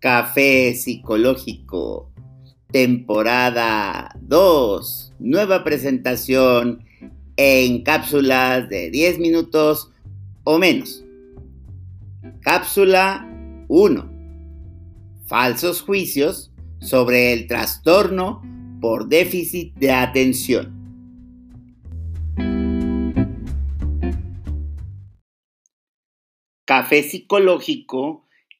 Café Psicológico, temporada 2, nueva presentación en cápsulas de 10 minutos o menos. Cápsula 1. Falsos juicios sobre el trastorno por déficit de atención. Café Psicológico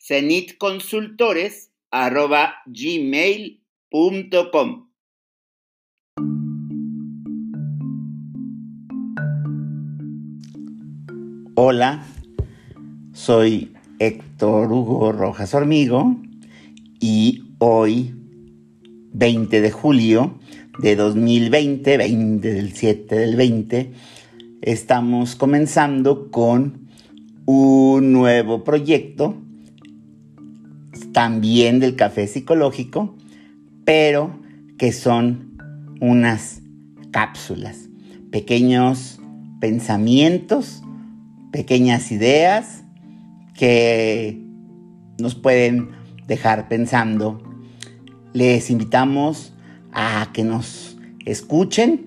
cenitconsultores.gmail.com Hola, soy Héctor Hugo Rojas Hormigo y hoy, 20 de julio de 2020, 20 del 7 del 20, estamos comenzando con un nuevo proyecto, también del café psicológico, pero que son unas cápsulas, pequeños pensamientos, pequeñas ideas que nos pueden dejar pensando. Les invitamos a que nos escuchen.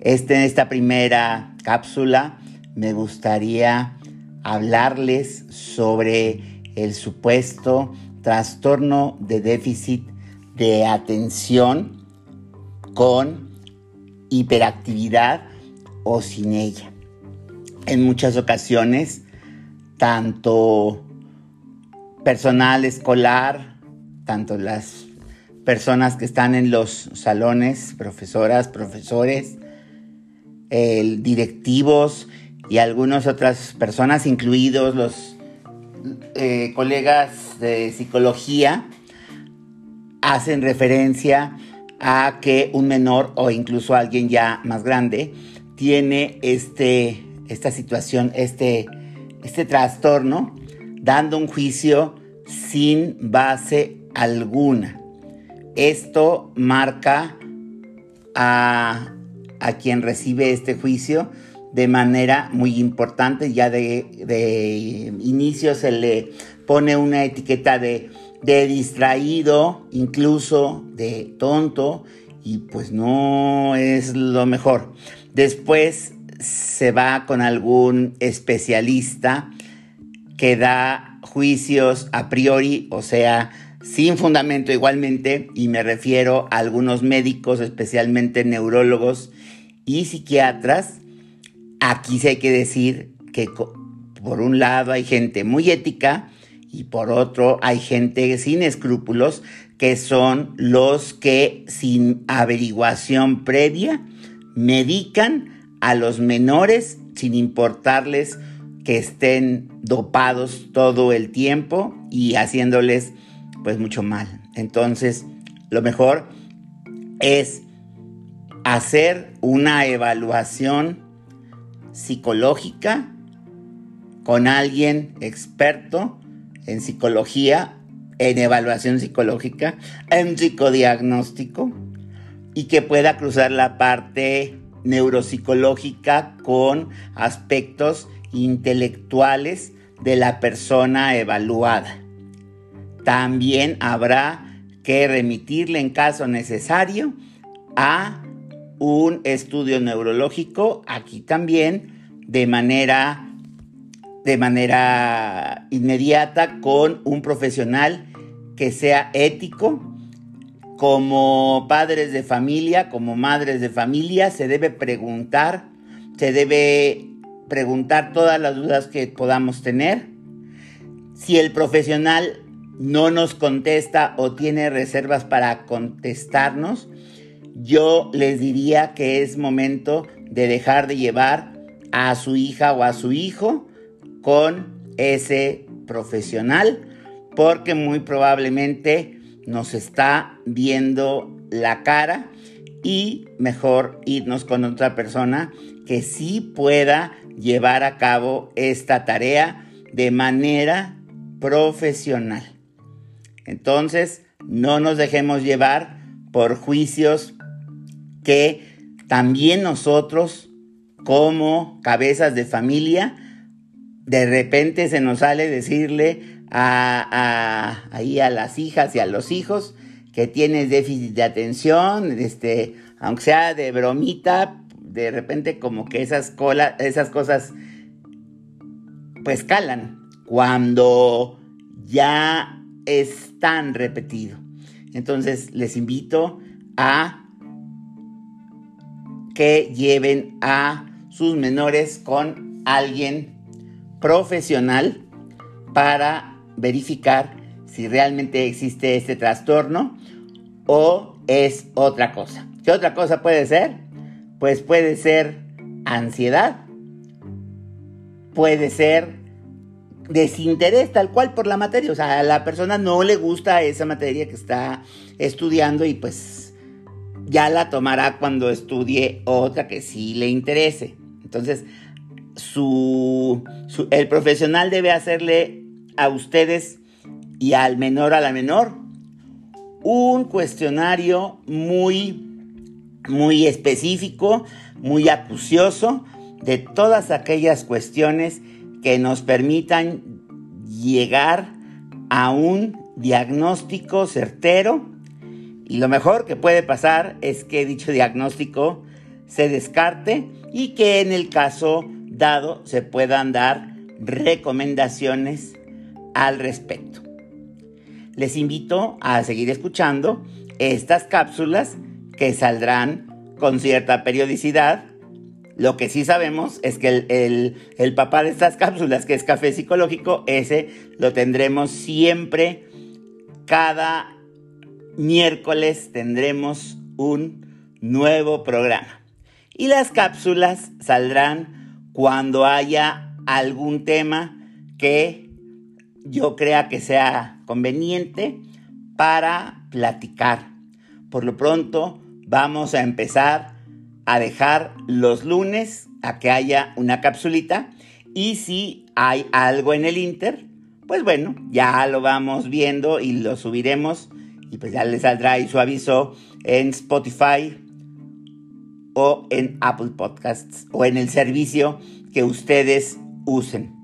Este, en esta primera cápsula me gustaría hablarles sobre el supuesto trastorno de déficit de atención con hiperactividad o sin ella. En muchas ocasiones, tanto personal escolar, tanto las personas que están en los salones, profesoras, profesores, directivos y algunas otras personas, incluidos los eh, colegas de psicología, hacen referencia a que un menor o incluso alguien ya más grande tiene este, esta situación, este, este trastorno, dando un juicio sin base alguna. Esto marca a, a quien recibe este juicio de manera muy importante. Ya de, inicio se le pone una etiqueta de, de distraído, incluso de tonto, y pues no es lo mejor. Después se va con algún especialista que da juicios a priori, o sea, sin fundamento igualmente, y me refiero a algunos médicos, especialmente neurólogos y psiquiatras, Aquí sí hay que decir que por un lado hay gente muy ética y por otro hay gente sin escrúpulos que son los que sin averiguación previa medican a los menores sin importarles que estén dopados todo el tiempo y haciéndoles pues mucho mal. Entonces, lo mejor es hacer una evaluación psicológica con alguien experto en psicología, en evaluación psicológica, en psicodiagnóstico y que pueda cruzar la parte neuropsicológica con aspectos intelectuales de la persona evaluada. También habrá que remitirle en caso necesario a un estudio neurológico aquí también de manera de manera inmediata con un profesional que sea ético. Como padres de familia, como madres de familia, se debe preguntar, se debe preguntar todas las dudas que podamos tener. Si el profesional no nos contesta o tiene reservas para contestarnos, yo les diría que es momento de dejar de llevar a su hija o a su hijo con ese profesional porque muy probablemente nos está viendo la cara y mejor irnos con otra persona que sí pueda llevar a cabo esta tarea de manera profesional. Entonces, no nos dejemos llevar por juicios que también nosotros, como cabezas de familia, de repente se nos sale decirle a, ahí a las hijas y a los hijos que tienes déficit de atención, este, aunque sea de bromita, de repente como que esas, esas cosas pues calan cuando ya es tan repetido. Entonces les invito a que lleven a sus menores con alguien profesional para verificar si realmente existe este trastorno o es otra cosa. ¿Qué otra cosa puede ser? Pues puede ser ansiedad, puede ser desinterés tal cual por la materia. O sea, a la persona no le gusta esa materia que está estudiando y pues ya la tomará cuando estudie otra que sí le interese. Entonces, su, el profesional debe hacerle a ustedes y al menor a la menor un cuestionario muy, muy específico, muy acucioso de todas aquellas cuestiones que nos permitan llegar a un diagnóstico certero y lo mejor que puede pasar es que dicho diagnóstico se descarte y que en el caso dado se puedan dar recomendaciones al respecto. Les invito a seguir escuchando estas cápsulas que saldrán con cierta periodicidad lo que sí sabemos es que el, papá de estas cápsulas, que es café psicológico, ese lo tendremos siempre. Cada miércoles tendremos un nuevo programa. Y las cápsulas saldrán cuando haya algún tema que yo crea que sea conveniente para platicar. Por lo pronto vamos a empezar a dejar los lunes a que haya una capsulita y si hay algo en el Inter, pues bueno, ya lo vamos viendo y lo subiremos y pues ya les saldrá ahí su aviso en Spotify o en Apple Podcasts o en el servicio que ustedes usen.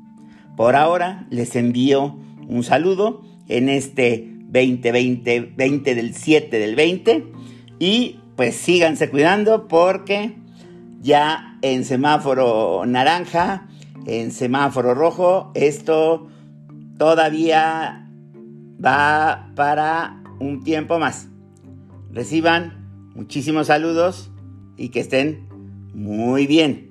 Por ahora les envío un saludo en este 2020, 20 del 7 del 20 y pues síganse cuidando porque ya en semáforo naranja, en semáforo rojo, esto todavía va para un tiempo más. Reciban muchísimos saludos y que estén muy bien.